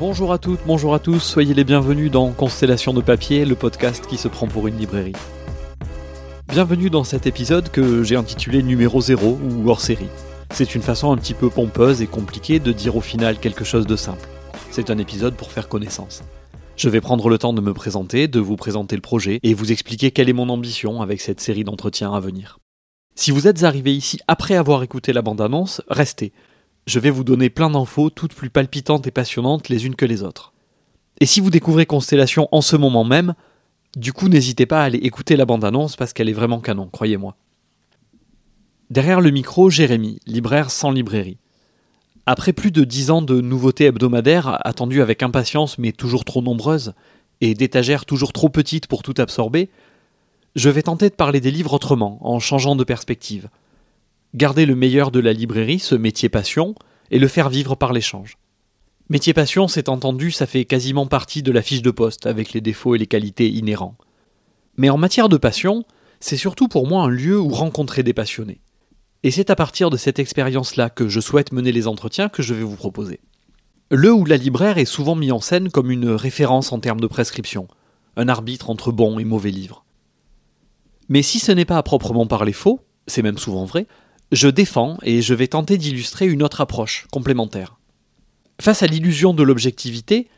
Bonjour à toutes, bonjour à tous, soyez les bienvenus dans Constellation de papier, le podcast qui se prend pour une librairie. Bienvenue dans cet épisode que j'ai intitulé numéro 0 ou hors série. C'est une façon un petit peu pompeuse et compliquée de dire au final quelque chose de simple. C'est un épisode pour faire connaissance. Je vais prendre le temps de me présenter, de vous présenter le projet et vous expliquer quelle est mon ambition avec cette série d'entretiens à venir. Si vous êtes arrivé ici après avoir écouté la bande-annonce, restez. Je vais vous donner plein d'infos, toutes plus palpitantes et passionnantes les unes que les autres. Et si vous découvrez Constellation en ce moment même, du coup n'hésitez pas à aller écouter la bande-annonce parce qu'elle est vraiment canon, croyez-moi. Derrière le micro, Jérémy, libraire sans librairie. Après plus de dix ans de nouveautés hebdomadaires, attendues avec impatience mais toujours trop nombreuses, et d'étagères toujours trop petites pour tout absorber, je vais tenter de parler des livres autrement, en changeant de perspective garder le meilleur de la librairie, ce métier passion, et le faire vivre par l'échange. Métier passion, c'est entendu, ça fait quasiment partie de la fiche de poste, avec les défauts et les qualités inhérents. Mais en matière de passion, c'est surtout pour moi un lieu où rencontrer des passionnés. Et c'est à partir de cette expérience-là que je souhaite mener les entretiens que je vais vous proposer. Le ou la libraire est souvent mis en scène comme une référence en termes de prescription, un arbitre entre bons et mauvais livres. Mais si ce n'est pas à proprement parler faux, c'est même souvent vrai, je défends et je vais tenter d'illustrer une autre approche complémentaire. Face à l'illusion de l'objectivité,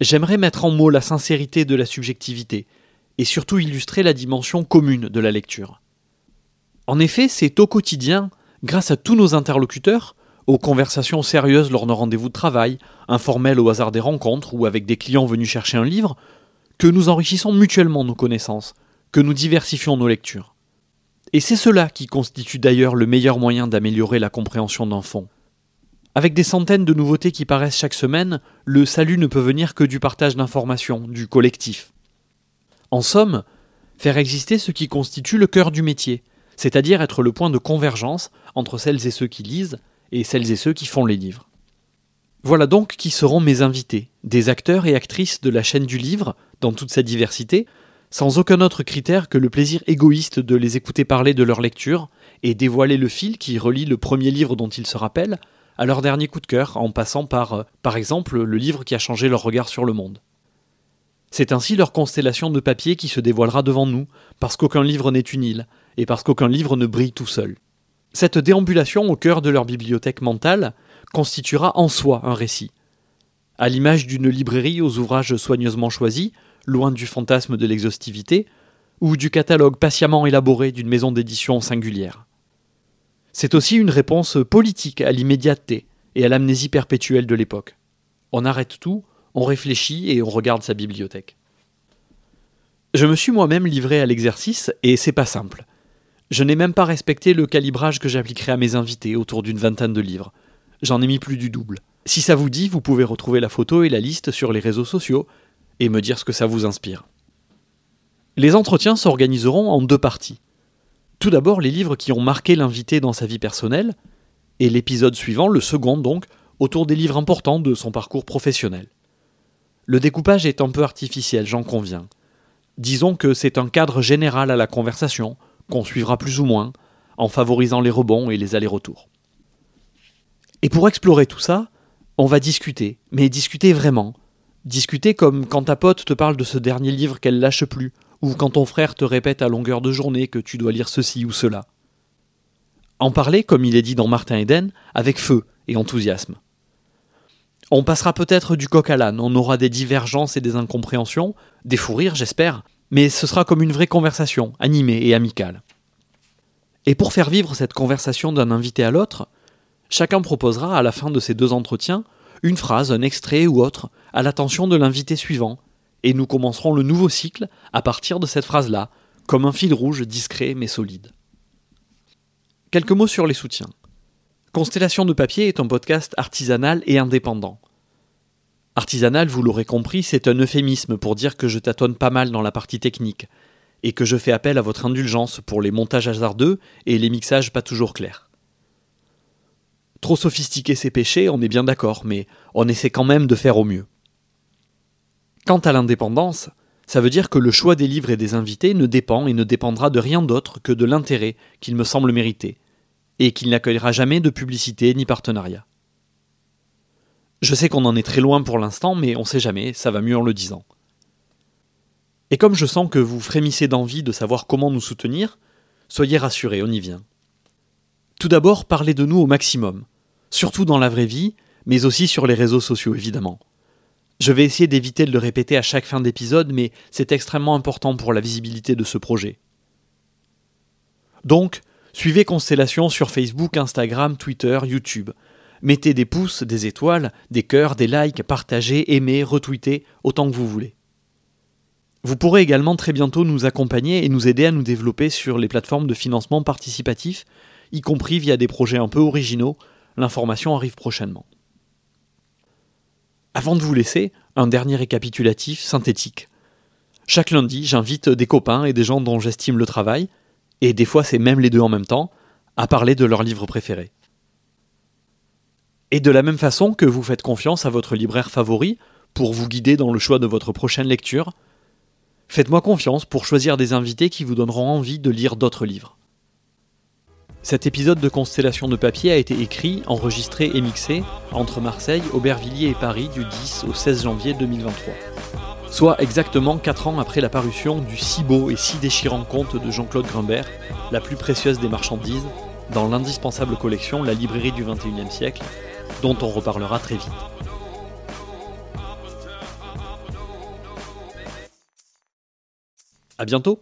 j'aimerais mettre en mots la sincérité de la subjectivité et surtout illustrer la dimension commune de la lecture. En effet, c'est au quotidien, grâce à tous nos interlocuteurs, aux conversations sérieuses lors de rendez-vous de travail, informelles au hasard des rencontres ou avec des clients venus chercher un livre, que nous enrichissons mutuellement nos connaissances, que nous diversifions nos lectures. Et c'est cela qui constitue d'ailleurs le meilleur moyen d'améliorer la compréhension d'un fond. Avec des centaines de nouveautés qui paraissent chaque semaine, le salut ne peut venir que du partage d'informations, du collectif. En somme, faire exister ce qui constitue le cœur du métier, c'est-à-dire être le point de convergence entre celles et ceux qui lisent et celles et ceux qui font les livres. Voilà donc qui seront mes invités, des acteurs et actrices de la chaîne du livre, dans toute sa diversité, sans aucun autre critère que le plaisir égoïste de les écouter parler de leur lecture et dévoiler le fil qui relie le premier livre dont ils se rappellent à leur dernier coup de cœur en passant par, euh, par exemple, le livre qui a changé leur regard sur le monde. C'est ainsi leur constellation de papier qui se dévoilera devant nous, parce qu'aucun livre n'est une île, et parce qu'aucun livre ne brille tout seul. Cette déambulation au cœur de leur bibliothèque mentale constituera en soi un récit. À l'image d'une librairie aux ouvrages soigneusement choisis, loin du fantasme de l'exhaustivité, ou du catalogue patiemment élaboré d'une maison d'édition singulière. C'est aussi une réponse politique à l'immédiateté et à l'amnésie perpétuelle de l'époque. On arrête tout, on réfléchit et on regarde sa bibliothèque. Je me suis moi-même livré à l'exercice et c'est pas simple. Je n'ai même pas respecté le calibrage que j'appliquerai à mes invités autour d'une vingtaine de livres. J'en ai mis plus du double. Si ça vous dit, vous pouvez retrouver la photo et la liste sur les réseaux sociaux, et me dire ce que ça vous inspire. Les entretiens s'organiseront en deux parties. Tout d'abord les livres qui ont marqué l'invité dans sa vie personnelle, et l'épisode suivant, le second donc, autour des livres importants de son parcours professionnel. Le découpage est un peu artificiel, j'en conviens. Disons que c'est un cadre général à la conversation, qu'on suivra plus ou moins, en favorisant les rebonds et les allers-retours. Et pour explorer tout ça, on va discuter, mais discuter vraiment, Discuter comme quand ta pote te parle de ce dernier livre qu'elle lâche plus, ou quand ton frère te répète à longueur de journée que tu dois lire ceci ou cela. En parler, comme il est dit dans Martin Eden, avec feu et enthousiasme. On passera peut-être du coq à l'âne, on aura des divergences et des incompréhensions, des fous rires j'espère, mais ce sera comme une vraie conversation, animée et amicale. Et pour faire vivre cette conversation d'un invité à l'autre, chacun proposera à la fin de ces deux entretiens une phrase, un extrait ou autre, à l'attention de l'invité suivant, et nous commencerons le nouveau cycle à partir de cette phrase-là, comme un fil rouge discret mais solide. Quelques mots sur les soutiens. Constellation de papier est un podcast artisanal et indépendant. Artisanal, vous l'aurez compris, c'est un euphémisme pour dire que je tâtonne pas mal dans la partie technique, et que je fais appel à votre indulgence pour les montages hasardeux et les mixages pas toujours clairs. Trop sophistiquer ses péchés, on est bien d'accord, mais on essaie quand même de faire au mieux. Quant à l'indépendance, ça veut dire que le choix des livres et des invités ne dépend et ne dépendra de rien d'autre que de l'intérêt qu'il me semble mériter, et qu'il n'accueillera jamais de publicité ni partenariat. Je sais qu'on en est très loin pour l'instant, mais on sait jamais, ça va mieux en le disant. Et comme je sens que vous frémissez d'envie de savoir comment nous soutenir, soyez rassurés, on y vient. Tout d'abord, parlez de nous au maximum, surtout dans la vraie vie, mais aussi sur les réseaux sociaux évidemment. Je vais essayer d'éviter de le répéter à chaque fin d'épisode, mais c'est extrêmement important pour la visibilité de ce projet. Donc, suivez Constellation sur Facebook, Instagram, Twitter, YouTube. Mettez des pouces, des étoiles, des cœurs, des likes, partagez, aimez, retweetez, autant que vous voulez. Vous pourrez également très bientôt nous accompagner et nous aider à nous développer sur les plateformes de financement participatif, y compris via des projets un peu originaux. L'information arrive prochainement. Avant de vous laisser, un dernier récapitulatif synthétique. Chaque lundi, j'invite des copains et des gens dont j'estime le travail, et des fois c'est même les deux en même temps, à parler de leur livre préféré. Et de la même façon que vous faites confiance à votre libraire favori pour vous guider dans le choix de votre prochaine lecture, faites-moi confiance pour choisir des invités qui vous donneront envie de lire d'autres livres. Cet épisode de Constellation de papier a été écrit, enregistré et mixé entre Marseille, Aubervilliers et Paris du 10 au 16 janvier 2023. Soit exactement 4 ans après la parution du si beau et si déchirant conte de Jean-Claude Grimbert, la plus précieuse des marchandises, dans l'indispensable collection La librairie du XXIe siècle, dont on reparlera très vite. A bientôt